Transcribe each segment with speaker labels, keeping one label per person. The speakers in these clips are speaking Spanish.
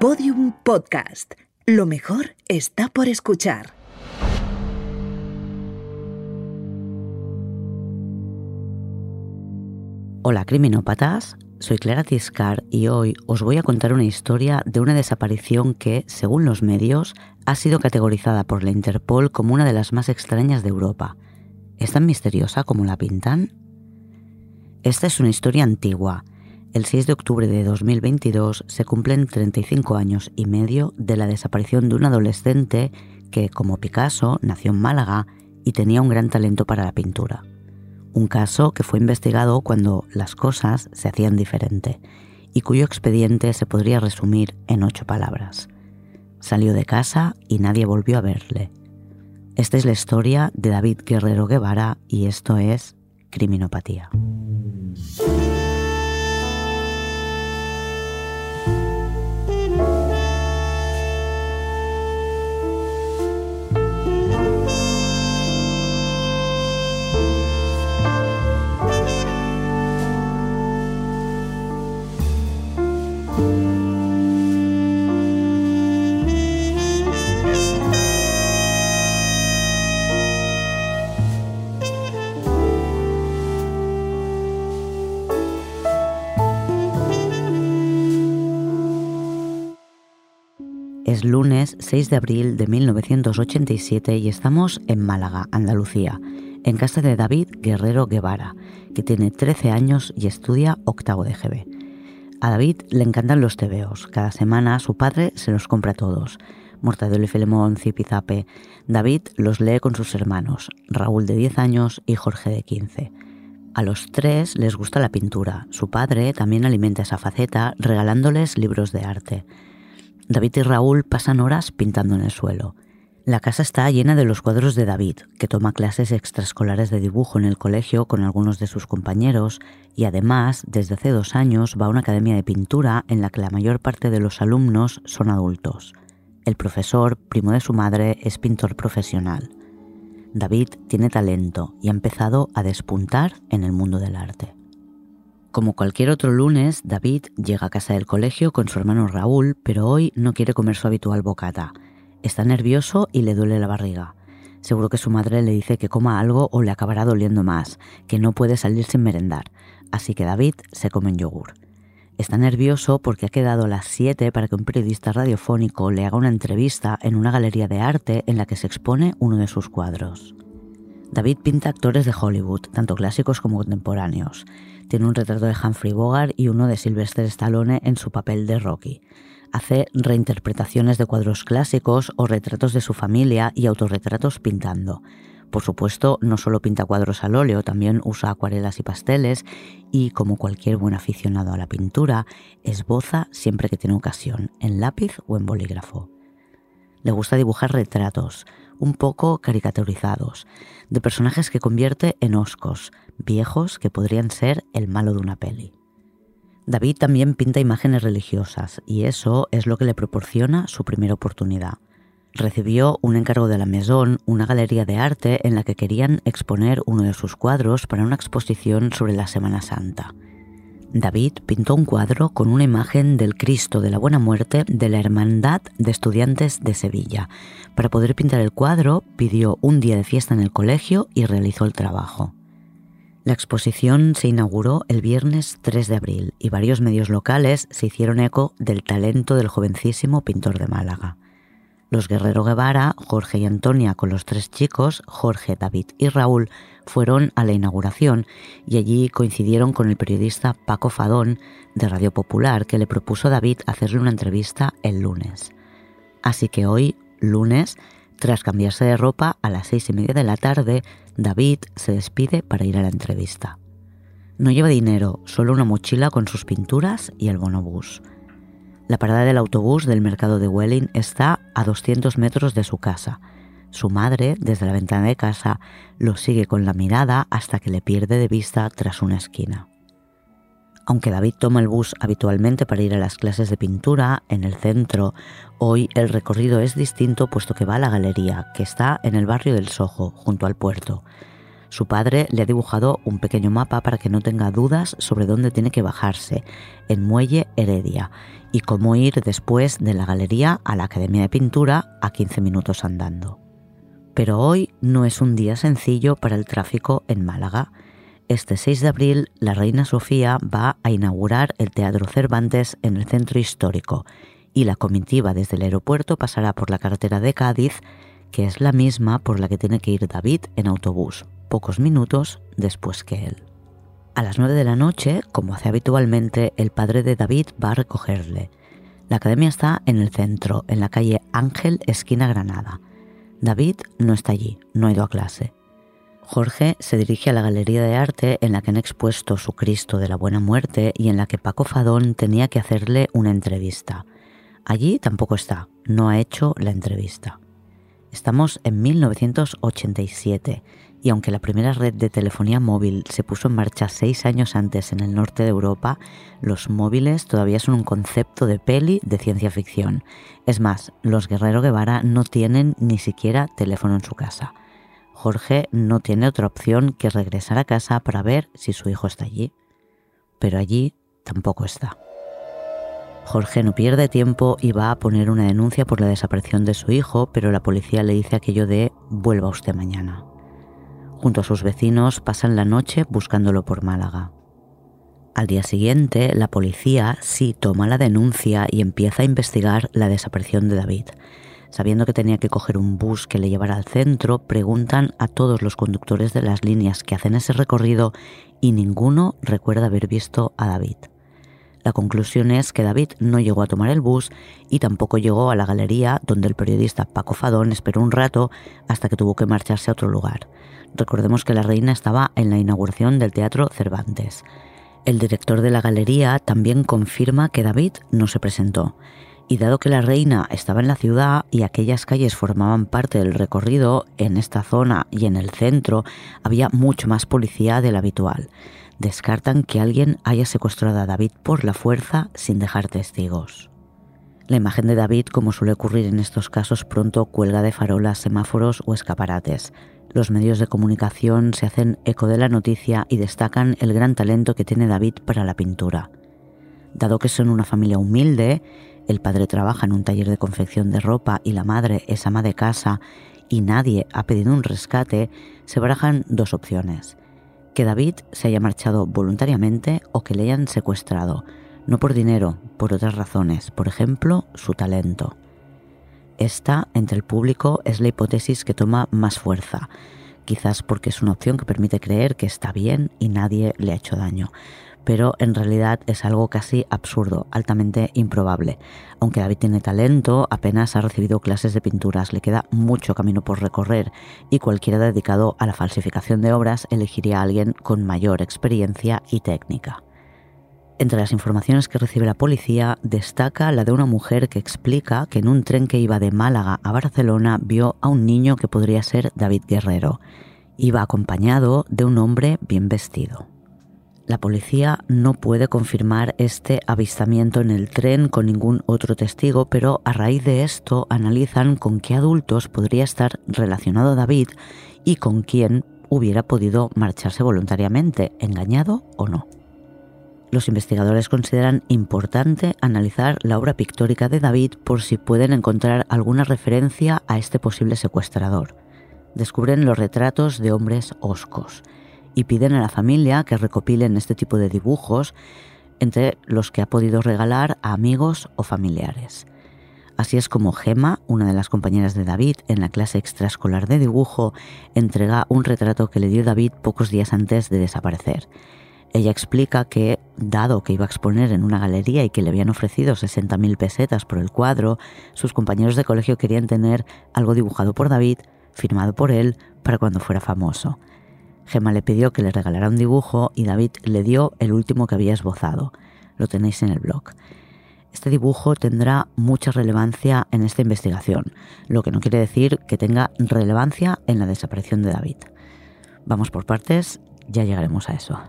Speaker 1: Podium Podcast. Lo mejor está por escuchar.
Speaker 2: Hola criminópatas, soy Clara Tiscar y hoy os voy a contar una historia de una desaparición que, según los medios, ha sido categorizada por la Interpol como una de las más extrañas de Europa. ¿Es tan misteriosa como la pintan? Esta es una historia antigua. El 6 de octubre de 2022 se cumplen 35 años y medio de la desaparición de un adolescente que, como Picasso, nació en Málaga y tenía un gran talento para la pintura un caso que fue investigado cuando las cosas se hacían diferente y cuyo expediente se podría resumir en ocho palabras. Salió de casa y nadie volvió a verle. Esta es la historia de David Guerrero Guevara y esto es Criminopatía. Es lunes 6 de abril de 1987 y estamos en Málaga, Andalucía, en casa de David Guerrero Guevara, que tiene 13 años y estudia octavo de GB. A David le encantan los tebeos. Cada semana su padre se los compra todos. Mortadelo y Filemón, Zipizape. David los lee con sus hermanos, Raúl de 10 años y Jorge de 15. A los tres les gusta la pintura. Su padre también alimenta esa faceta regalándoles libros de arte. David y Raúl pasan horas pintando en el suelo. La casa está llena de los cuadros de David, que toma clases extraescolares de dibujo en el colegio con algunos de sus compañeros y además, desde hace dos años, va a una academia de pintura en la que la mayor parte de los alumnos son adultos. El profesor, primo de su madre, es pintor profesional. David tiene talento y ha empezado a despuntar en el mundo del arte. Como cualquier otro lunes, David llega a casa del colegio con su hermano Raúl, pero hoy no quiere comer su habitual bocata. Está nervioso y le duele la barriga. Seguro que su madre le dice que coma algo o le acabará doliendo más, que no puede salir sin merendar, así que David se come un yogur. Está nervioso porque ha quedado a las 7 para que un periodista radiofónico le haga una entrevista en una galería de arte en la que se expone uno de sus cuadros. David pinta actores de Hollywood, tanto clásicos como contemporáneos. Tiene un retrato de Humphrey Bogart y uno de Sylvester Stallone en su papel de Rocky. Hace reinterpretaciones de cuadros clásicos o retratos de su familia y autorretratos pintando. Por supuesto, no solo pinta cuadros al óleo, también usa acuarelas y pasteles y, como cualquier buen aficionado a la pintura, esboza siempre que tiene ocasión, en lápiz o en bolígrafo. Le gusta dibujar retratos, un poco caricaturizados, de personajes que convierte en oscos, viejos que podrían ser el malo de una peli. David también pinta imágenes religiosas y eso es lo que le proporciona su primera oportunidad. Recibió un encargo de la Maison, una galería de arte en la que querían exponer uno de sus cuadros para una exposición sobre la Semana Santa. David pintó un cuadro con una imagen del Cristo de la Buena Muerte de la Hermandad de Estudiantes de Sevilla. Para poder pintar el cuadro pidió un día de fiesta en el colegio y realizó el trabajo. La exposición se inauguró el viernes 3 de abril y varios medios locales se hicieron eco del talento del jovencísimo pintor de Málaga. Los Guerrero Guevara, Jorge y Antonia con los tres chicos, Jorge, David y Raúl, fueron a la inauguración y allí coincidieron con el periodista Paco Fadón de Radio Popular que le propuso a David hacerle una entrevista el lunes. Así que hoy, lunes, tras cambiarse de ropa a las seis y media de la tarde, David se despide para ir a la entrevista. No lleva dinero, solo una mochila con sus pinturas y el bonobús. La parada del autobús del mercado de Welling está a 200 metros de su casa. Su madre, desde la ventana de casa, lo sigue con la mirada hasta que le pierde de vista tras una esquina. Aunque David toma el bus habitualmente para ir a las clases de pintura en el centro, hoy el recorrido es distinto puesto que va a la galería, que está en el barrio del Sojo, junto al puerto. Su padre le ha dibujado un pequeño mapa para que no tenga dudas sobre dónde tiene que bajarse, en Muelle Heredia, y cómo ir después de la galería a la Academia de Pintura a 15 minutos andando. Pero hoy no es un día sencillo para el tráfico en Málaga. Este 6 de abril, la reina Sofía va a inaugurar el Teatro Cervantes en el centro histórico y la comitiva desde el aeropuerto pasará por la carretera de Cádiz, que es la misma por la que tiene que ir David en autobús, pocos minutos después que él. A las 9 de la noche, como hace habitualmente, el padre de David va a recogerle. La academia está en el centro, en la calle Ángel, esquina Granada. David no está allí, no ha ido a clase. Jorge se dirige a la galería de arte en la que han expuesto su Cristo de la Buena Muerte y en la que Paco Fadón tenía que hacerle una entrevista. Allí tampoco está, no ha hecho la entrevista. Estamos en 1987 y aunque la primera red de telefonía móvil se puso en marcha seis años antes en el norte de Europa, los móviles todavía son un concepto de peli de ciencia ficción. Es más, los Guerrero Guevara no tienen ni siquiera teléfono en su casa. Jorge no tiene otra opción que regresar a casa para ver si su hijo está allí. Pero allí tampoco está. Jorge no pierde tiempo y va a poner una denuncia por la desaparición de su hijo, pero la policía le dice aquello de vuelva usted mañana. Junto a sus vecinos pasan la noche buscándolo por Málaga. Al día siguiente, la policía sí toma la denuncia y empieza a investigar la desaparición de David. Sabiendo que tenía que coger un bus que le llevara al centro, preguntan a todos los conductores de las líneas que hacen ese recorrido y ninguno recuerda haber visto a David. La conclusión es que David no llegó a tomar el bus y tampoco llegó a la galería donde el periodista Paco Fadón esperó un rato hasta que tuvo que marcharse a otro lugar. Recordemos que la reina estaba en la inauguración del Teatro Cervantes. El director de la galería también confirma que David no se presentó. Y dado que la reina estaba en la ciudad y aquellas calles formaban parte del recorrido, en esta zona y en el centro había mucho más policía del habitual descartan que alguien haya secuestrado a David por la fuerza sin dejar testigos. La imagen de David, como suele ocurrir en estos casos, pronto cuelga de farolas, semáforos o escaparates. Los medios de comunicación se hacen eco de la noticia y destacan el gran talento que tiene David para la pintura. Dado que son una familia humilde, el padre trabaja en un taller de confección de ropa y la madre es ama de casa y nadie ha pedido un rescate, se barajan dos opciones que David se haya marchado voluntariamente o que le hayan secuestrado, no por dinero, por otras razones, por ejemplo, su talento. Esta, entre el público, es la hipótesis que toma más fuerza, quizás porque es una opción que permite creer que está bien y nadie le ha hecho daño, pero en realidad es algo casi absurdo, altamente improbable. Aunque David tiene talento, apenas ha recibido clases de pinturas, le queda mucho camino por recorrer y cualquiera dedicado a la falsificación de obras elegiría a alguien con mayor experiencia y técnica. Entre las informaciones que recibe la policía destaca la de una mujer que explica que en un tren que iba de Málaga a Barcelona vio a un niño que podría ser David Guerrero. Iba acompañado de un hombre bien vestido. La policía no puede confirmar este avistamiento en el tren con ningún otro testigo, pero a raíz de esto analizan con qué adultos podría estar relacionado David y con quién hubiera podido marcharse voluntariamente, engañado o no. Los investigadores consideran importante analizar la obra pictórica de David por si pueden encontrar alguna referencia a este posible secuestrador. Descubren los retratos de hombres oscos y piden a la familia que recopilen este tipo de dibujos entre los que ha podido regalar a amigos o familiares. Así es como Gemma, una de las compañeras de David en la clase extraescolar de dibujo, entrega un retrato que le dio David pocos días antes de desaparecer. Ella explica que, dado que iba a exponer en una galería y que le habían ofrecido 60.000 pesetas por el cuadro, sus compañeros de colegio querían tener algo dibujado por David, firmado por él, para cuando fuera famoso. Gemma le pidió que le regalara un dibujo y David le dio el último que había esbozado. Lo tenéis en el blog. Este dibujo tendrá mucha relevancia en esta investigación, lo que no quiere decir que tenga relevancia en la desaparición de David. Vamos por partes, ya llegaremos a eso.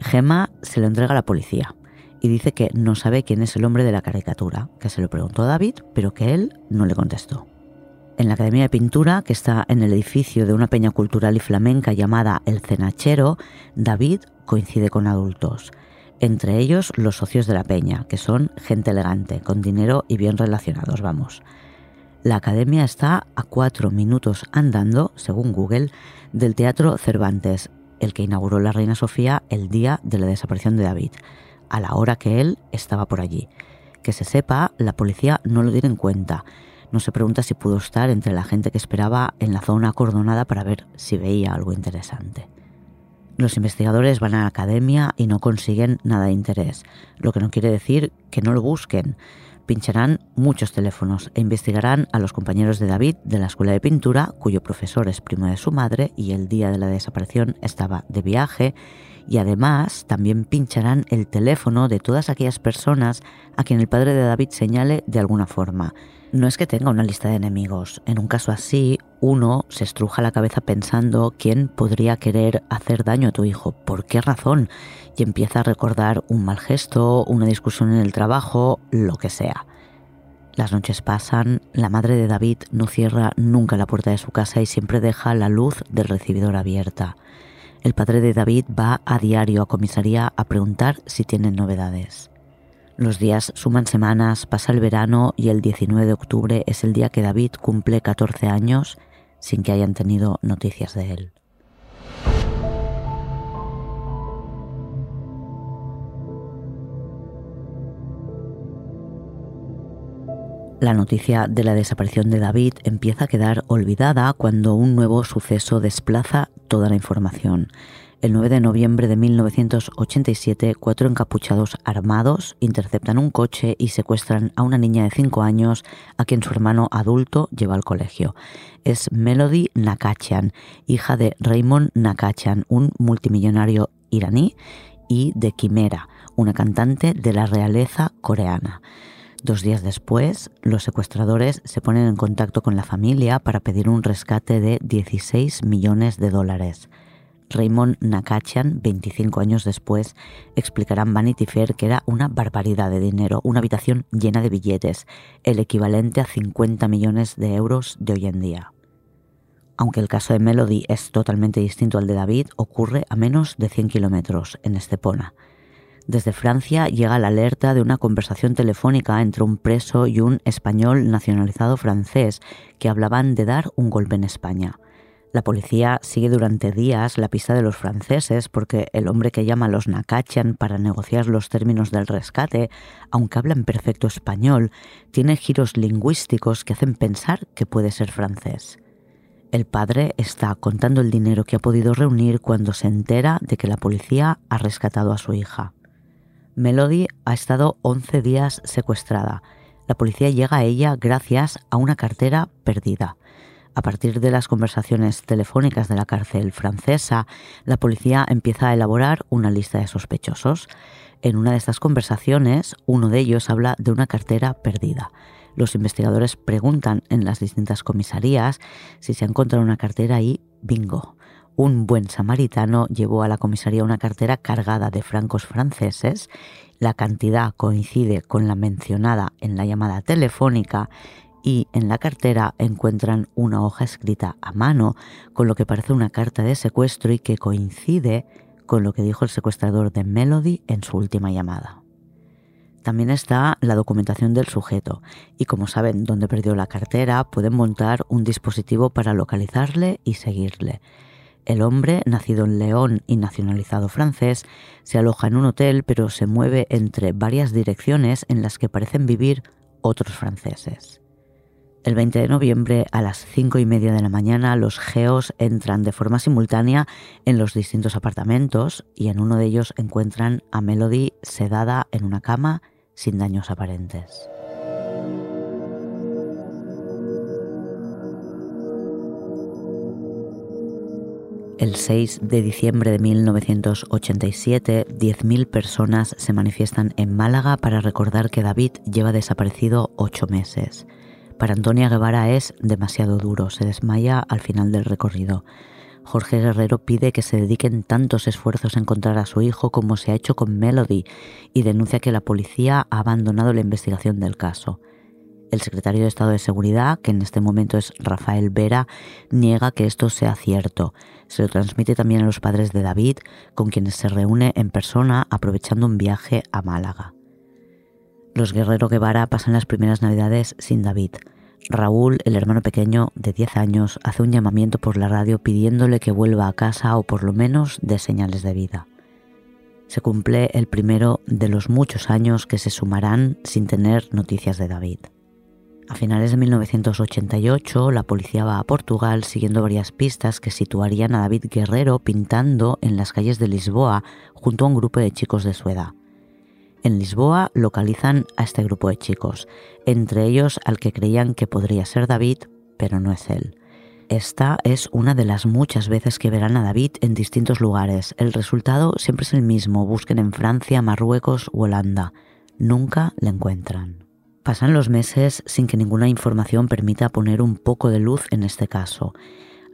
Speaker 2: Gemma se lo entrega a la policía y dice que no sabe quién es el hombre de la caricatura, que se lo preguntó a David, pero que él no le contestó. En la Academia de Pintura, que está en el edificio de una peña cultural y flamenca llamada El Cenachero, David coincide con adultos, entre ellos los socios de la peña, que son gente elegante, con dinero y bien relacionados, vamos. La academia está a cuatro minutos andando, según Google, del Teatro Cervantes, el que inauguró la Reina Sofía el día de la desaparición de David, a la hora que él estaba por allí. Que se sepa, la policía no lo tiene en cuenta, no se pregunta si pudo estar entre la gente que esperaba en la zona acordonada para ver si veía algo interesante. Los investigadores van a la academia y no consiguen nada de interés, lo que no quiere decir que no lo busquen. Pincharán muchos teléfonos e investigarán a los compañeros de David de la escuela de pintura, cuyo profesor es primo de su madre y el día de la desaparición estaba de viaje, y además también pincharán el teléfono de todas aquellas personas a quien el padre de David señale de alguna forma. No es que tenga una lista de enemigos. En un caso así, uno se estruja la cabeza pensando quién podría querer hacer daño a tu hijo, por qué razón, y empieza a recordar un mal gesto, una discusión en el trabajo, lo que sea. Las noches pasan, la madre de David no cierra nunca la puerta de su casa y siempre deja la luz del recibidor abierta. El padre de David va a diario a comisaría a preguntar si tienen novedades. Los días suman semanas, pasa el verano y el 19 de octubre es el día que David cumple 14 años sin que hayan tenido noticias de él. La noticia de la desaparición de David empieza a quedar olvidada cuando un nuevo suceso desplaza toda la información. El 9 de noviembre de 1987, cuatro encapuchados armados interceptan un coche y secuestran a una niña de 5 años a quien su hermano adulto lleva al colegio. Es Melody Nakachian, hija de Raymond Nakachian, un multimillonario iraní, y de Quimera, una cantante de la realeza coreana. Dos días después, los secuestradores se ponen en contacto con la familia para pedir un rescate de 16 millones de dólares. Raymond Nakachian, 25 años después, explicará en Vanity Fair que era una barbaridad de dinero, una habitación llena de billetes, el equivalente a 50 millones de euros de hoy en día. Aunque el caso de Melody es totalmente distinto al de David, ocurre a menos de 100 kilómetros, en Estepona. Desde Francia llega la alerta de una conversación telefónica entre un preso y un español nacionalizado francés que hablaban de dar un golpe en España. La policía sigue durante días la pista de los franceses porque el hombre que llama a los Nakachian para negociar los términos del rescate, aunque habla en perfecto español, tiene giros lingüísticos que hacen pensar que puede ser francés. El padre está contando el dinero que ha podido reunir cuando se entera de que la policía ha rescatado a su hija. Melody ha estado 11 días secuestrada. La policía llega a ella gracias a una cartera perdida. A partir de las conversaciones telefónicas de la cárcel francesa, la policía empieza a elaborar una lista de sospechosos. En una de estas conversaciones, uno de ellos habla de una cartera perdida. Los investigadores preguntan en las distintas comisarías si se ha encontrado una cartera y bingo. Un buen samaritano llevó a la comisaría una cartera cargada de francos franceses. La cantidad coincide con la mencionada en la llamada telefónica y en la cartera encuentran una hoja escrita a mano con lo que parece una carta de secuestro y que coincide con lo que dijo el secuestrador de Melody en su última llamada. También está la documentación del sujeto y como saben dónde perdió la cartera pueden montar un dispositivo para localizarle y seguirle. El hombre, nacido en León y nacionalizado francés, se aloja en un hotel pero se mueve entre varias direcciones en las que parecen vivir otros franceses. El 20 de noviembre a las 5 y media de la mañana los geos entran de forma simultánea en los distintos apartamentos y en uno de ellos encuentran a Melody sedada en una cama sin daños aparentes. El 6 de diciembre de 1987, 10.000 personas se manifiestan en Málaga para recordar que David lleva desaparecido ocho meses. Para Antonia Guevara es demasiado duro, se desmaya al final del recorrido. Jorge Guerrero pide que se dediquen tantos esfuerzos a encontrar a su hijo como se ha hecho con Melody y denuncia que la policía ha abandonado la investigación del caso. El secretario de Estado de Seguridad, que en este momento es Rafael Vera, niega que esto sea cierto. Se lo transmite también a los padres de David, con quienes se reúne en persona aprovechando un viaje a Málaga. Los Guerrero Guevara pasan las primeras navidades sin David. Raúl, el hermano pequeño de 10 años, hace un llamamiento por la radio pidiéndole que vuelva a casa o por lo menos de señales de vida. Se cumple el primero de los muchos años que se sumarán sin tener noticias de David. A finales de 1988, la policía va a Portugal siguiendo varias pistas que situarían a David Guerrero pintando en las calles de Lisboa junto a un grupo de chicos de su edad. En Lisboa localizan a este grupo de chicos, entre ellos al que creían que podría ser David, pero no es él. Esta es una de las muchas veces que verán a David en distintos lugares. El resultado siempre es el mismo, busquen en Francia, Marruecos o Holanda. Nunca le encuentran. Pasan los meses sin que ninguna información permita poner un poco de luz en este caso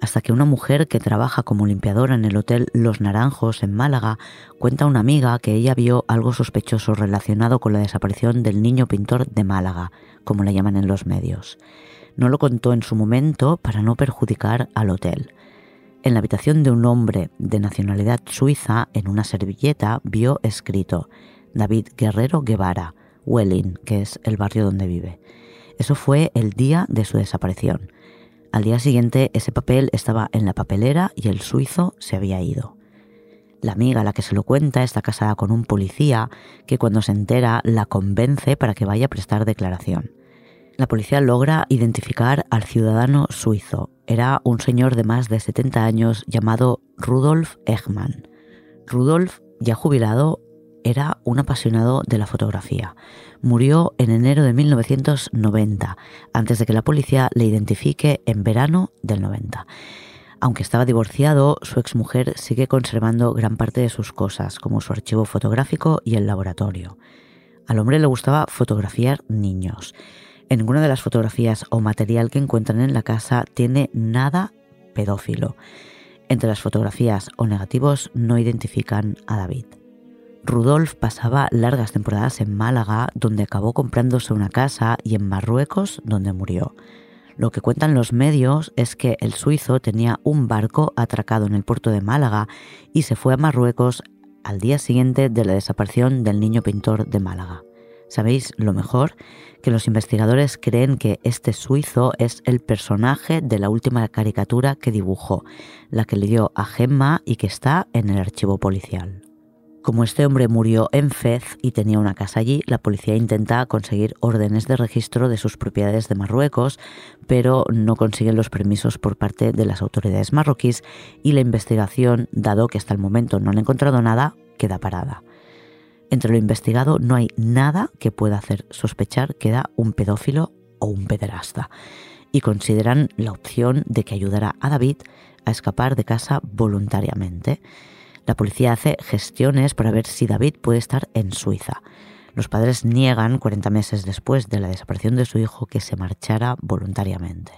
Speaker 2: hasta que una mujer que trabaja como limpiadora en el Hotel Los Naranjos en Málaga cuenta a una amiga que ella vio algo sospechoso relacionado con la desaparición del niño pintor de Málaga, como le llaman en los medios. No lo contó en su momento para no perjudicar al hotel. En la habitación de un hombre de nacionalidad suiza, en una servilleta, vio escrito David Guerrero Guevara, Welling, que es el barrio donde vive. Eso fue el día de su desaparición. Al día siguiente ese papel estaba en la papelera y el suizo se había ido. La amiga a la que se lo cuenta está casada con un policía que cuando se entera la convence para que vaya a prestar declaración. La policía logra identificar al ciudadano suizo. Era un señor de más de 70 años llamado Rudolf Egmann. Rudolf, ya jubilado, era un apasionado de la fotografía. Murió en enero de 1990, antes de que la policía le identifique en verano del 90. Aunque estaba divorciado, su exmujer sigue conservando gran parte de sus cosas, como su archivo fotográfico y el laboratorio. Al hombre le gustaba fotografiar niños. En ninguna de las fotografías o material que encuentran en la casa tiene nada pedófilo. Entre las fotografías o negativos no identifican a David. Rudolf pasaba largas temporadas en Málaga, donde acabó comprándose una casa, y en Marruecos, donde murió. Lo que cuentan los medios es que el suizo tenía un barco atracado en el puerto de Málaga y se fue a Marruecos al día siguiente de la desaparición del niño pintor de Málaga. ¿Sabéis lo mejor? Que los investigadores creen que este suizo es el personaje de la última caricatura que dibujó, la que le dio a Gemma y que está en el archivo policial. Como este hombre murió en Fez y tenía una casa allí, la policía intenta conseguir órdenes de registro de sus propiedades de Marruecos, pero no consiguen los permisos por parte de las autoridades marroquíes y la investigación, dado que hasta el momento no han encontrado nada, queda parada. Entre lo investigado no hay nada que pueda hacer sospechar que era un pedófilo o un pederasta y consideran la opción de que ayudara a David a escapar de casa voluntariamente. La policía hace gestiones para ver si David puede estar en Suiza. Los padres niegan 40 meses después de la desaparición de su hijo que se marchara voluntariamente.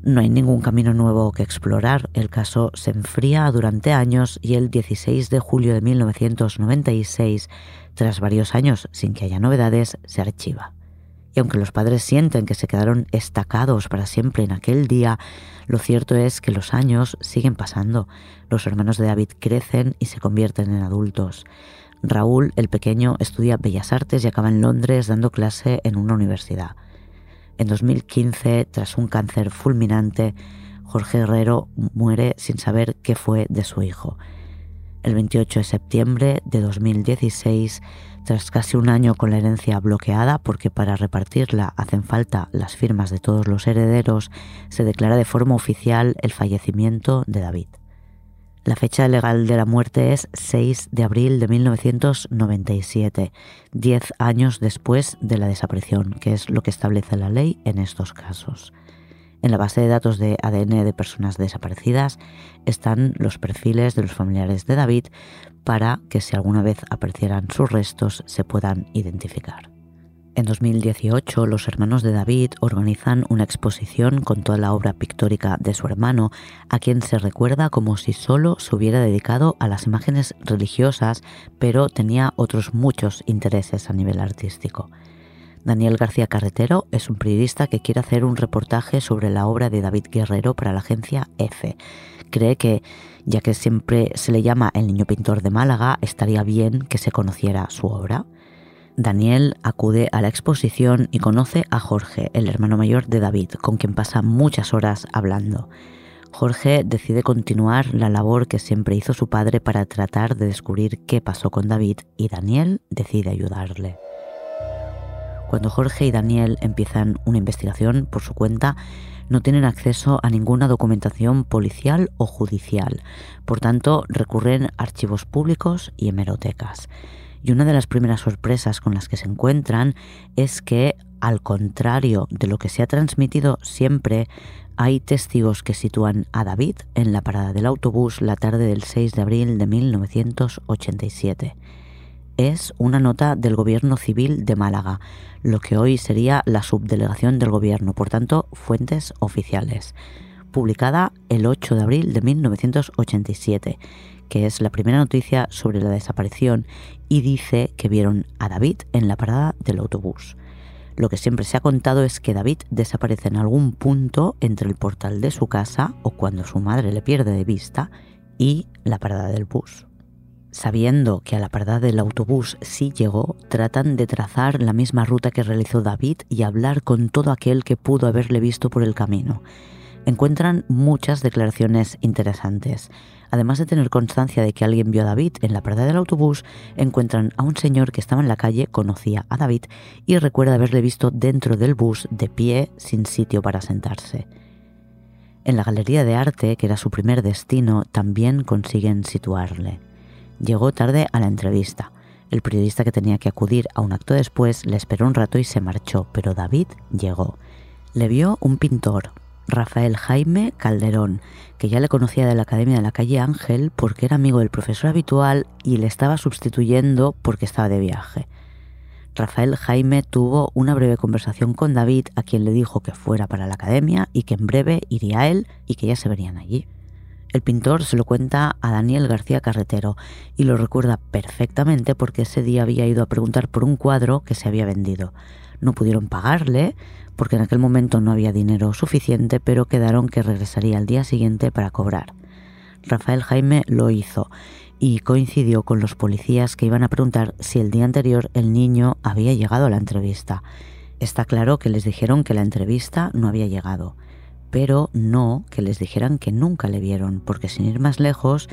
Speaker 2: No hay ningún camino nuevo que explorar, el caso se enfría durante años y el 16 de julio de 1996, tras varios años sin que haya novedades, se archiva. Y aunque los padres sienten que se quedaron estacados para siempre en aquel día, lo cierto es que los años siguen pasando. Los hermanos de David crecen y se convierten en adultos. Raúl, el pequeño, estudia Bellas Artes y acaba en Londres dando clase en una universidad. En 2015, tras un cáncer fulminante, Jorge Herrero muere sin saber qué fue de su hijo. El 28 de septiembre de 2016, tras casi un año con la herencia bloqueada, porque para repartirla hacen falta las firmas de todos los herederos, se declara de forma oficial el fallecimiento de David. La fecha legal de la muerte es 6 de abril de 1997, 10 años después de la desaparición, que es lo que establece la ley en estos casos. En la base de datos de ADN de personas desaparecidas están los perfiles de los familiares de David para que si alguna vez aparecieran sus restos se puedan identificar. En 2018, los hermanos de David organizan una exposición con toda la obra pictórica de su hermano, a quien se recuerda como si solo se hubiera dedicado a las imágenes religiosas, pero tenía otros muchos intereses a nivel artístico. Daniel García Carretero es un periodista que quiere hacer un reportaje sobre la obra de David Guerrero para la agencia EFE. Cree que, ya que siempre se le llama el niño pintor de Málaga, estaría bien que se conociera su obra. Daniel acude a la exposición y conoce a Jorge, el hermano mayor de David, con quien pasa muchas horas hablando. Jorge decide continuar la labor que siempre hizo su padre para tratar de descubrir qué pasó con David y Daniel decide ayudarle. Cuando Jorge y Daniel empiezan una investigación por su cuenta, no tienen acceso a ninguna documentación policial o judicial. Por tanto, recurren a archivos públicos y hemerotecas. Y una de las primeras sorpresas con las que se encuentran es que, al contrario de lo que se ha transmitido siempre, hay testigos que sitúan a David en la parada del autobús la tarde del 6 de abril de 1987 es una nota del Gobierno Civil de Málaga, lo que hoy sería la subdelegación del Gobierno, por tanto, fuentes oficiales, publicada el 8 de abril de 1987, que es la primera noticia sobre la desaparición y dice que vieron a David en la parada del autobús. Lo que siempre se ha contado es que David desaparece en algún punto entre el portal de su casa o cuando su madre le pierde de vista y la parada del bus. Sabiendo que a la parada del autobús sí llegó, tratan de trazar la misma ruta que realizó David y hablar con todo aquel que pudo haberle visto por el camino. Encuentran muchas declaraciones interesantes. Además de tener constancia de que alguien vio a David en la parada del autobús, encuentran a un señor que estaba en la calle, conocía a David y recuerda haberle visto dentro del bus de pie sin sitio para sentarse. En la galería de arte, que era su primer destino, también consiguen situarle. Llegó tarde a la entrevista. El periodista que tenía que acudir a un acto después le esperó un rato y se marchó, pero David llegó. Le vio un pintor, Rafael Jaime Calderón, que ya le conocía de la Academia de la calle Ángel porque era amigo del profesor habitual y le estaba sustituyendo porque estaba de viaje. Rafael Jaime tuvo una breve conversación con David, a quien le dijo que fuera para la academia y que en breve iría él y que ya se verían allí. El pintor se lo cuenta a Daniel García Carretero y lo recuerda perfectamente porque ese día había ido a preguntar por un cuadro que se había vendido. No pudieron pagarle porque en aquel momento no había dinero suficiente, pero quedaron que regresaría al día siguiente para cobrar. Rafael Jaime lo hizo y coincidió con los policías que iban a preguntar si el día anterior el niño había llegado a la entrevista. Está claro que les dijeron que la entrevista no había llegado pero no que les dijeran que nunca le vieron, porque sin ir más lejos,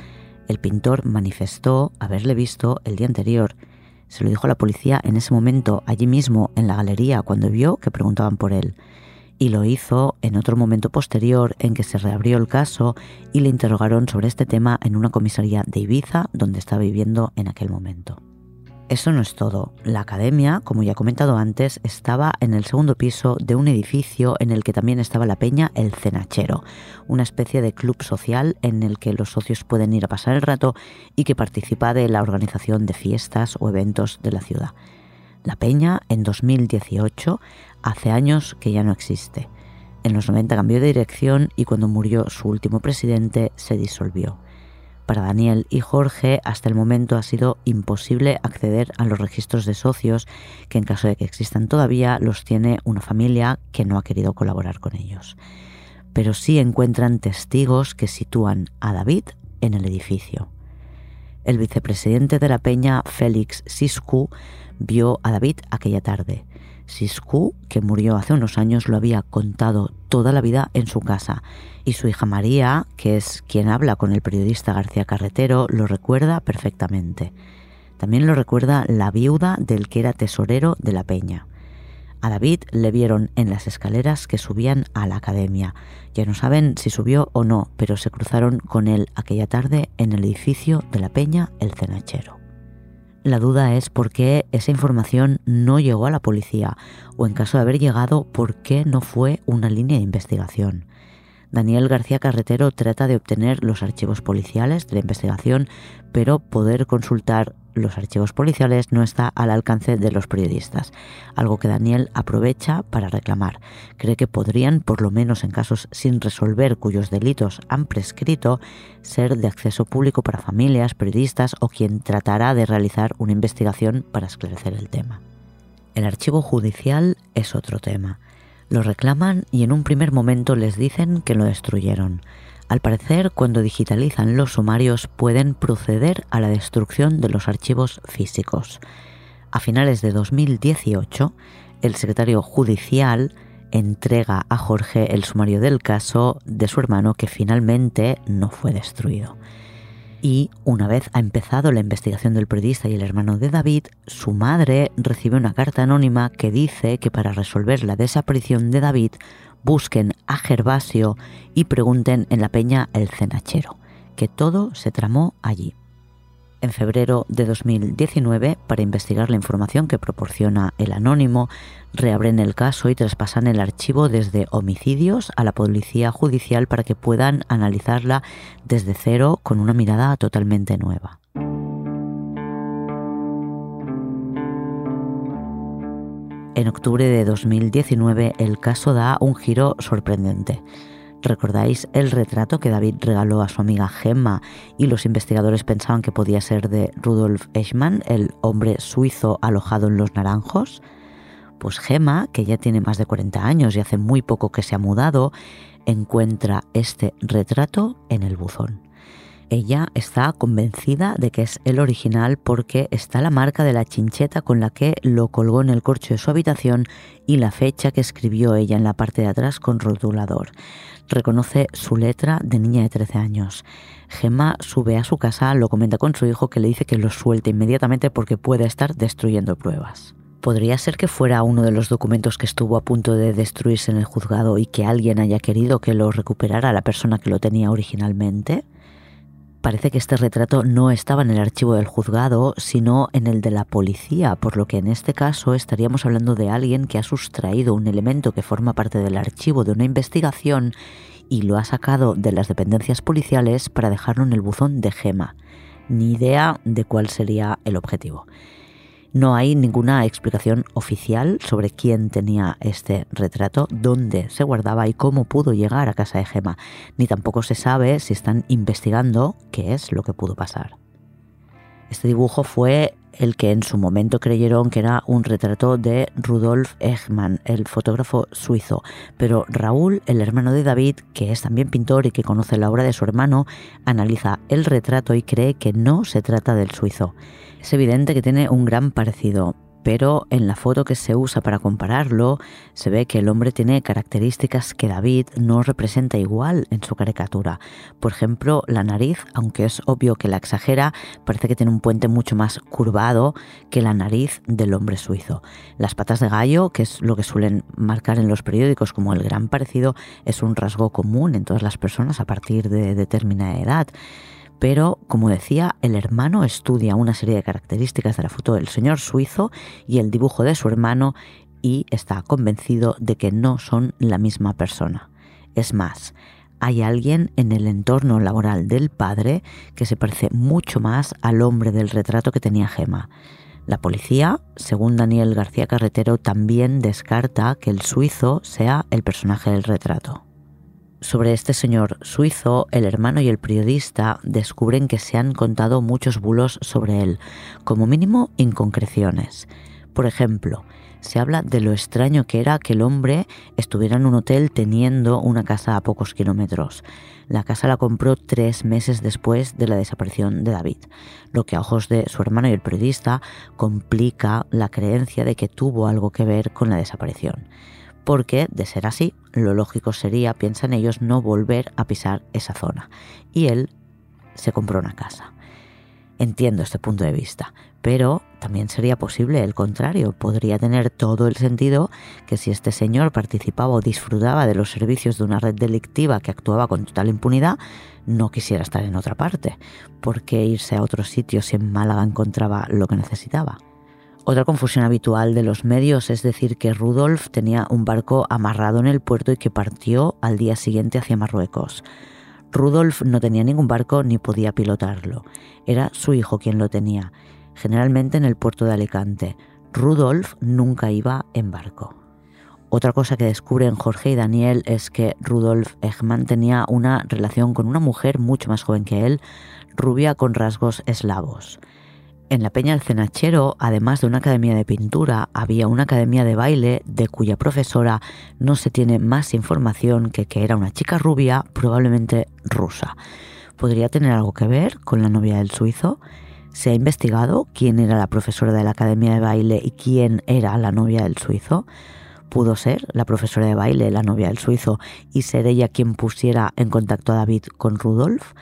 Speaker 2: el pintor manifestó haberle visto el día anterior. Se lo dijo a la policía en ese momento, allí mismo, en la galería, cuando vio que preguntaban por él. Y lo hizo en otro momento posterior en que se reabrió el caso y le interrogaron sobre este tema en una comisaría de Ibiza donde estaba viviendo en aquel momento. Eso no es todo. La academia, como ya he comentado antes, estaba en el segundo piso de un edificio en el que también estaba la peña El Cenachero, una especie de club social en el que los socios pueden ir a pasar el rato y que participa de la organización de fiestas o eventos de la ciudad. La peña, en 2018, hace años que ya no existe. En los 90 cambió de dirección y cuando murió su último presidente se disolvió. Para Daniel y Jorge hasta el momento ha sido imposible acceder a los registros de socios que en caso de que existan todavía los tiene una familia que no ha querido colaborar con ellos. Pero sí encuentran testigos que sitúan a David en el edificio. El vicepresidente de la Peña, Félix Siscu, vio a David aquella tarde. Siscu, que murió hace unos años, lo había contado toda la vida en su casa y su hija María, que es quien habla con el periodista García Carretero, lo recuerda perfectamente. También lo recuerda la viuda del que era tesorero de la peña. A David le vieron en las escaleras que subían a la academia. Ya no saben si subió o no, pero se cruzaron con él aquella tarde en el edificio de la peña El Cenachero. La duda es por qué esa información no llegó a la policía o en caso de haber llegado, por qué no fue una línea de investigación. Daniel García Carretero trata de obtener los archivos policiales de la investigación, pero poder consultar los archivos policiales no está al alcance de los periodistas, algo que Daniel aprovecha para reclamar. Cree que podrían, por lo menos en casos sin resolver cuyos delitos han prescrito, ser de acceso público para familias, periodistas o quien tratará de realizar una investigación para esclarecer el tema. El archivo judicial es otro tema. Lo reclaman y en un primer momento les dicen que lo destruyeron. Al parecer, cuando digitalizan los sumarios pueden proceder a la destrucción de los archivos físicos. A finales de 2018, el secretario judicial entrega a Jorge el sumario del caso de su hermano que finalmente no fue destruido. Y una vez ha empezado la investigación del periodista y el hermano de David, su madre recibe una carta anónima que dice que para resolver la desaparición de David busquen a Gervasio y pregunten en la peña el cenachero, que todo se tramó allí en febrero de 2019 para investigar la información que proporciona el anónimo, reabren el caso y traspasan el archivo desde homicidios a la policía judicial para que puedan analizarla desde cero con una mirada totalmente nueva. En octubre de 2019 el caso da un giro sorprendente. ¿Recordáis el retrato que David regaló a su amiga Gemma y los investigadores pensaban que podía ser de Rudolf Eichmann, el hombre suizo alojado en Los Naranjos? Pues Gemma, que ya tiene más de 40 años y hace muy poco que se ha mudado, encuentra este retrato en el buzón. Ella está convencida de que es el original porque está la marca de la chincheta con la que lo colgó en el corcho de su habitación y la fecha que escribió ella en la parte de atrás con rotulador reconoce su letra de niña de 13 años. Gemma sube a su casa, lo comenta con su hijo que le dice que lo suelte inmediatamente porque puede estar destruyendo pruebas. ¿Podría ser que fuera uno de los documentos que estuvo a punto de destruirse en el juzgado y que alguien haya querido que lo recuperara la persona que lo tenía originalmente? Parece que este retrato no estaba en el archivo del juzgado, sino en el de la policía, por lo que en este caso estaríamos hablando de alguien que ha sustraído un elemento que forma parte del archivo de una investigación y lo ha sacado de las dependencias policiales para dejarlo en el buzón de Gema. Ni idea de cuál sería el objetivo. No hay ninguna explicación oficial sobre quién tenía este retrato, dónde se guardaba y cómo pudo llegar a casa de Gema, ni tampoco se sabe si están investigando qué es lo que pudo pasar. Este dibujo fue el que en su momento creyeron que era un retrato de Rudolf Eichmann, el fotógrafo suizo, pero Raúl, el hermano de David, que es también pintor y que conoce la obra de su hermano, analiza el retrato y cree que no se trata del suizo. Es evidente que tiene un gran parecido, pero en la foto que se usa para compararlo se ve que el hombre tiene características que David no representa igual en su caricatura. Por ejemplo, la nariz, aunque es obvio que la exagera, parece que tiene un puente mucho más curvado que la nariz del hombre suizo. Las patas de gallo, que es lo que suelen marcar en los periódicos como el gran parecido, es un rasgo común en todas las personas a partir de determinada edad pero como decía, el hermano estudia una serie de características de la foto del señor suizo y el dibujo de su hermano y está convencido de que no son la misma persona. Es más, hay alguien en el entorno laboral del padre que se parece mucho más al hombre del retrato que tenía Gema. La policía, según Daniel García Carretero, también descarta que el suizo sea el personaje del retrato. Sobre este señor suizo, el hermano y el periodista descubren que se han contado muchos bulos sobre él, como mínimo inconcreciones. Por ejemplo, se habla de lo extraño que era que el hombre estuviera en un hotel teniendo una casa a pocos kilómetros. La casa la compró tres meses después de la desaparición de David, lo que a ojos de su hermano y el periodista complica la creencia de que tuvo algo que ver con la desaparición porque, de ser así, lo lógico sería, piensan ellos, no volver a pisar esa zona. Y él se compró una casa. Entiendo este punto de vista, pero también sería posible el contrario. Podría tener todo el sentido que si este señor participaba o disfrutaba de los servicios de una red delictiva que actuaba con total impunidad, no quisiera estar en otra parte. ¿Por qué irse a otro sitio si en Málaga encontraba lo que necesitaba? Otra confusión habitual de los medios es decir que Rudolf tenía un barco amarrado en el puerto y que partió al día siguiente hacia Marruecos. Rudolf no tenía ningún barco ni podía pilotarlo. Era su hijo quien lo tenía, generalmente en el puerto de Alicante. Rudolf nunca iba en barco. Otra cosa que descubren Jorge y Daniel es que Rudolf Eichmann tenía una relación con una mujer mucho más joven que él, rubia con rasgos eslavos. En la Peña del Cenachero, además de una academia de pintura, había una academia de baile de cuya profesora no se tiene más información que que era una chica rubia, probablemente rusa. ¿Podría tener algo que ver con la novia del suizo? ¿Se ha investigado quién era la profesora de la academia de baile y quién era la novia del suizo? ¿Pudo ser la profesora de baile la novia del suizo y ser ella quien pusiera en contacto a David con Rudolf?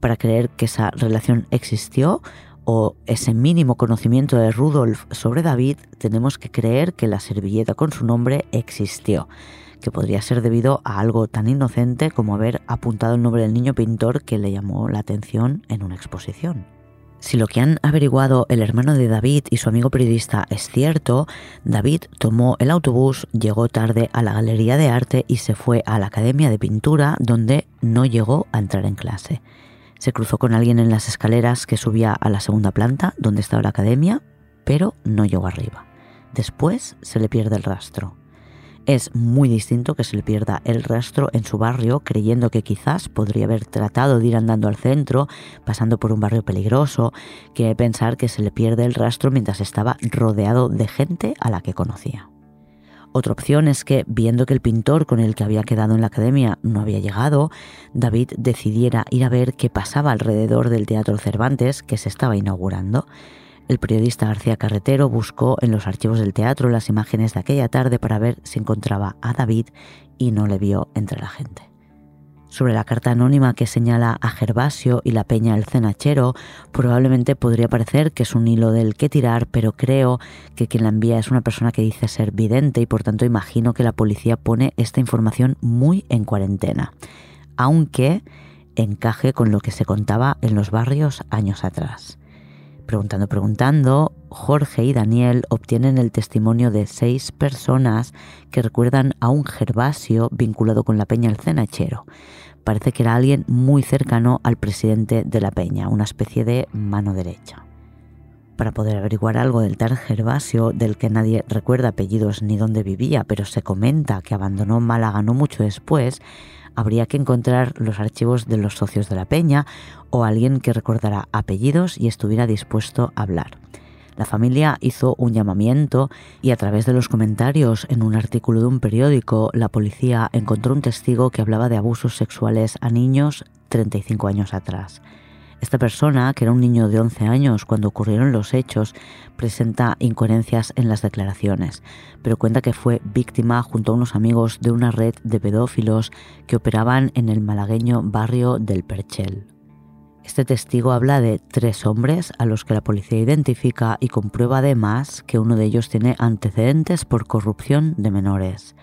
Speaker 2: Para creer que esa relación existió, o ese mínimo conocimiento de Rudolf sobre David, tenemos que creer que la servilleta con su nombre existió, que podría ser debido a algo tan inocente como haber apuntado el nombre del niño pintor que le llamó la atención en una exposición. Si lo que han averiguado el hermano de David y su amigo periodista es cierto, David tomó el autobús, llegó tarde a la galería de arte y se fue a la academia de pintura donde no llegó a entrar en clase. Se cruzó con alguien en las escaleras que subía a la segunda planta, donde estaba la academia, pero no llegó arriba. Después se le pierde el rastro. Es muy distinto que se le pierda el rastro en su barrio, creyendo que quizás podría haber tratado de ir andando al centro, pasando por un barrio peligroso, que pensar que se le pierde el rastro mientras estaba rodeado de gente a la que conocía. Otra opción es que, viendo que el pintor con el que había quedado en la academia no había llegado, David decidiera ir a ver qué pasaba alrededor del Teatro Cervantes que se estaba inaugurando. El periodista García Carretero buscó en los archivos del teatro las imágenes de aquella tarde para ver si encontraba a David y no le vio entre la gente sobre la carta anónima que señala a Gervasio y la peña el cenachero, probablemente podría parecer que es un hilo del que tirar, pero creo que quien la envía es una persona que dice ser vidente y por tanto imagino que la policía pone esta información muy en cuarentena, aunque encaje con lo que se contaba en los barrios años atrás. Preguntando, preguntando, Jorge y Daniel obtienen el testimonio de seis personas que recuerdan a un Gervasio vinculado con la Peña el Cenachero. Parece que era alguien muy cercano al presidente de la Peña, una especie de mano derecha. Para poder averiguar algo del tal Gervasio, del que nadie recuerda apellidos ni dónde vivía, pero se comenta que abandonó Málaga no mucho después, habría que encontrar los archivos de los socios de la Peña o alguien que recordara apellidos y estuviera dispuesto a hablar. La familia hizo un llamamiento y a través de los comentarios en un artículo de un periódico, la policía encontró un testigo que hablaba de abusos sexuales a niños 35 años atrás. Esta persona, que era un niño de 11 años cuando ocurrieron los hechos, presenta incoherencias en las declaraciones, pero cuenta que fue víctima junto a unos amigos de una red de pedófilos que operaban en el malagueño barrio del Perchel. Este testigo habla de tres hombres a los que la policía identifica y comprueba además que uno de ellos tiene antecedentes por corrupción de menores.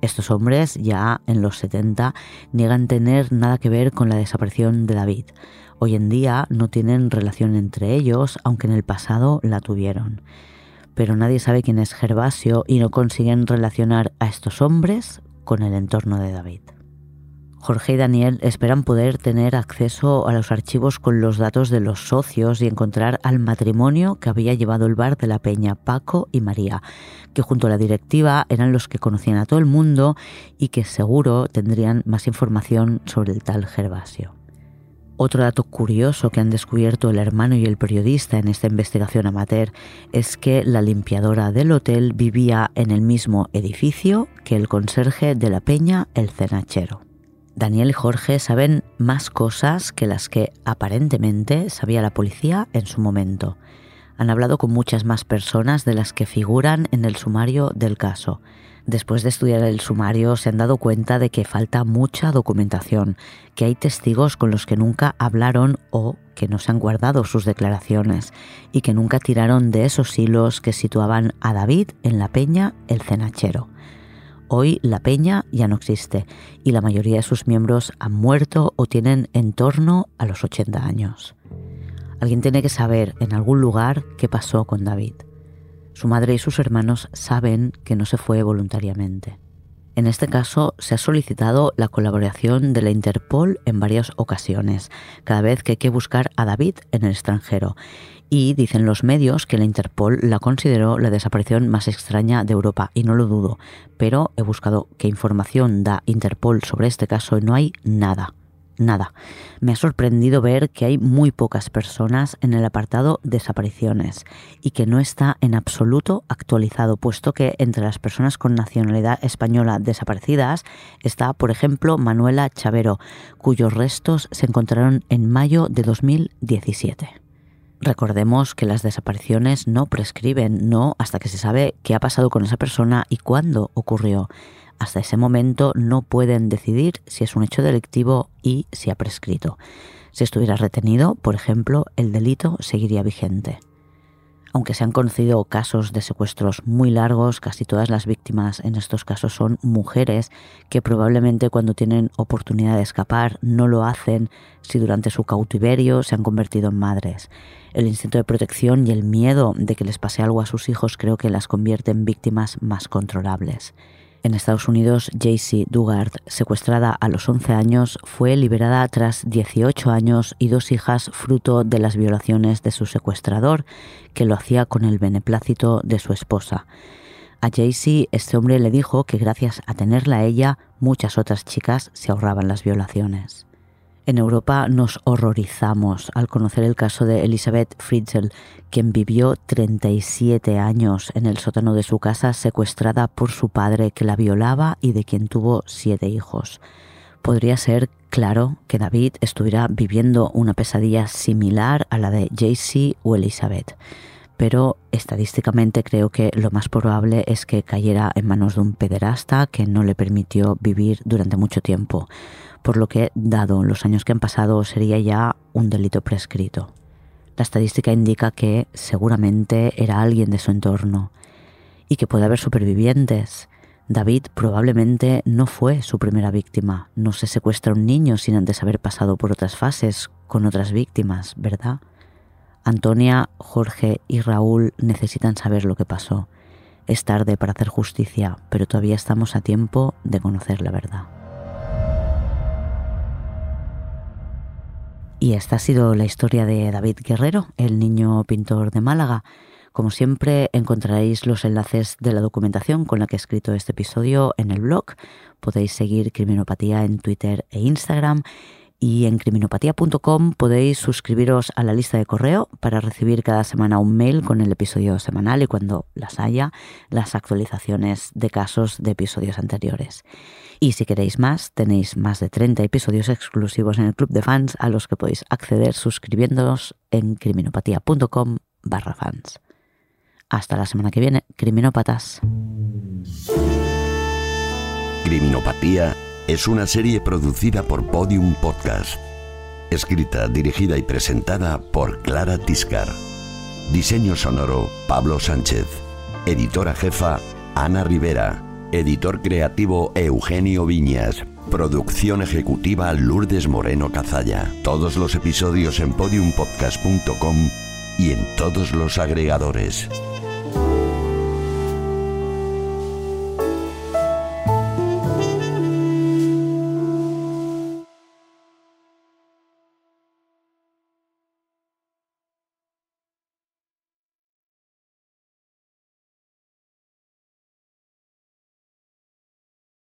Speaker 2: Estos hombres, ya en los 70, niegan tener nada que ver con la desaparición de David. Hoy en día no tienen relación entre ellos, aunque en el pasado la tuvieron. Pero nadie sabe quién es Gervasio y no consiguen relacionar a estos hombres con el entorno de David. Jorge y Daniel esperan poder tener acceso a los archivos con los datos de los socios y encontrar al matrimonio que había llevado el bar de la Peña, Paco y María, que junto a la directiva eran los que conocían a todo el mundo y que seguro tendrían más información sobre el tal Gervasio. Otro dato curioso que han descubierto el hermano y el periodista en esta investigación amateur es que la limpiadora del hotel vivía en el mismo edificio que el conserje de la peña, el cenachero. Daniel y Jorge saben más cosas que las que aparentemente sabía la policía en su momento. Han hablado con muchas más personas de las que figuran en el sumario del caso. Después de estudiar el sumario se han dado cuenta de que falta mucha documentación, que hay testigos con los que nunca hablaron o que no se han guardado sus declaraciones y que nunca tiraron de esos hilos que situaban a David en la peña el cenachero. Hoy la peña ya no existe y la mayoría de sus miembros han muerto o tienen en torno a los 80 años. Alguien tiene que saber en algún lugar qué pasó con David. Su madre y sus hermanos saben que no se fue voluntariamente. En este caso se ha solicitado la colaboración de la Interpol en varias ocasiones, cada vez que hay que buscar a David en el extrangero, y dicen los medios que la Interpol la consideró la desaparición más extraña de Europa, y no lo dudo, pero he buscado qué información da Interpol sobre este caso y no hay nada. Nada. Me ha sorprendido ver que hay muy pocas personas en el apartado desapariciones y que no está en absoluto actualizado, puesto que entre las personas con nacionalidad española desaparecidas está, por ejemplo, Manuela Chavero, cuyos restos se encontraron en mayo de 2017. Recordemos que las desapariciones no prescriben, no hasta que se sabe qué ha pasado con esa persona y cuándo ocurrió hasta ese momento no pueden decidir si es un hecho delictivo y si ha prescrito. Si estuviera retenido, por ejemplo, el delito seguiría vigente. Aunque se han conocido casos de secuestros muy largos, casi todas las víctimas en estos casos son mujeres que probablemente cuando tienen oportunidad de escapar no lo hacen si durante su cautiverio se han convertido en madres. El instinto de protección y el miedo de que les pase algo a sus hijos creo que las convierte en víctimas más controlables. En Estados Unidos, Jaycee Dugard, secuestrada a los 11 años, fue liberada tras 18 años y dos hijas fruto de las violaciones de su secuestrador, que lo hacía con el beneplácito de su esposa. A Jaycee este hombre le dijo que gracias a tenerla a ella, muchas otras chicas se ahorraban las violaciones. En Europa nos horrorizamos al conocer el caso de Elizabeth Fritzl, quien vivió 37 años en el sótano de su casa secuestrada por su padre que la violaba y de quien tuvo siete hijos. Podría ser, claro, que David estuviera viviendo una pesadilla similar a la de Jaycee o Elizabeth pero estadísticamente creo que lo más probable es que cayera en manos de un pederasta que no le permitió vivir durante mucho tiempo por lo que, dado los años que han pasado, sería ya un delito prescrito. La estadística indica que seguramente era alguien de su entorno y que puede haber supervivientes. David probablemente no fue su primera víctima. No se secuestra un niño sin antes haber pasado por otras fases con otras víctimas, ¿verdad? Antonia, Jorge y Raúl necesitan saber lo que pasó. Es tarde para hacer justicia, pero todavía estamos a tiempo de conocer la verdad. Y esta ha sido la historia de David Guerrero, el niño pintor de Málaga. Como siempre, encontraréis los enlaces de la documentación con la que he escrito este episodio en el blog. Podéis seguir Criminopatía en Twitter e Instagram y en criminopatía.com podéis suscribiros a la lista de correo para recibir cada semana un mail con el episodio semanal y cuando las haya, las actualizaciones de casos de episodios anteriores. Y si queréis más, tenéis más de 30 episodios exclusivos en el club de fans a los que podéis acceder suscribiéndoos en criminopatía.com barra fans. Hasta la semana que viene, criminópatas.
Speaker 3: Criminopatía es una serie producida por Podium Podcast. Escrita, dirigida y presentada por Clara Tiscar. Diseño sonoro, Pablo Sánchez. Editora jefa, Ana Rivera. Editor creativo, Eugenio Viñas. Producción ejecutiva, Lourdes Moreno Cazalla. Todos los episodios en podiumpodcast.com y en todos los agregadores.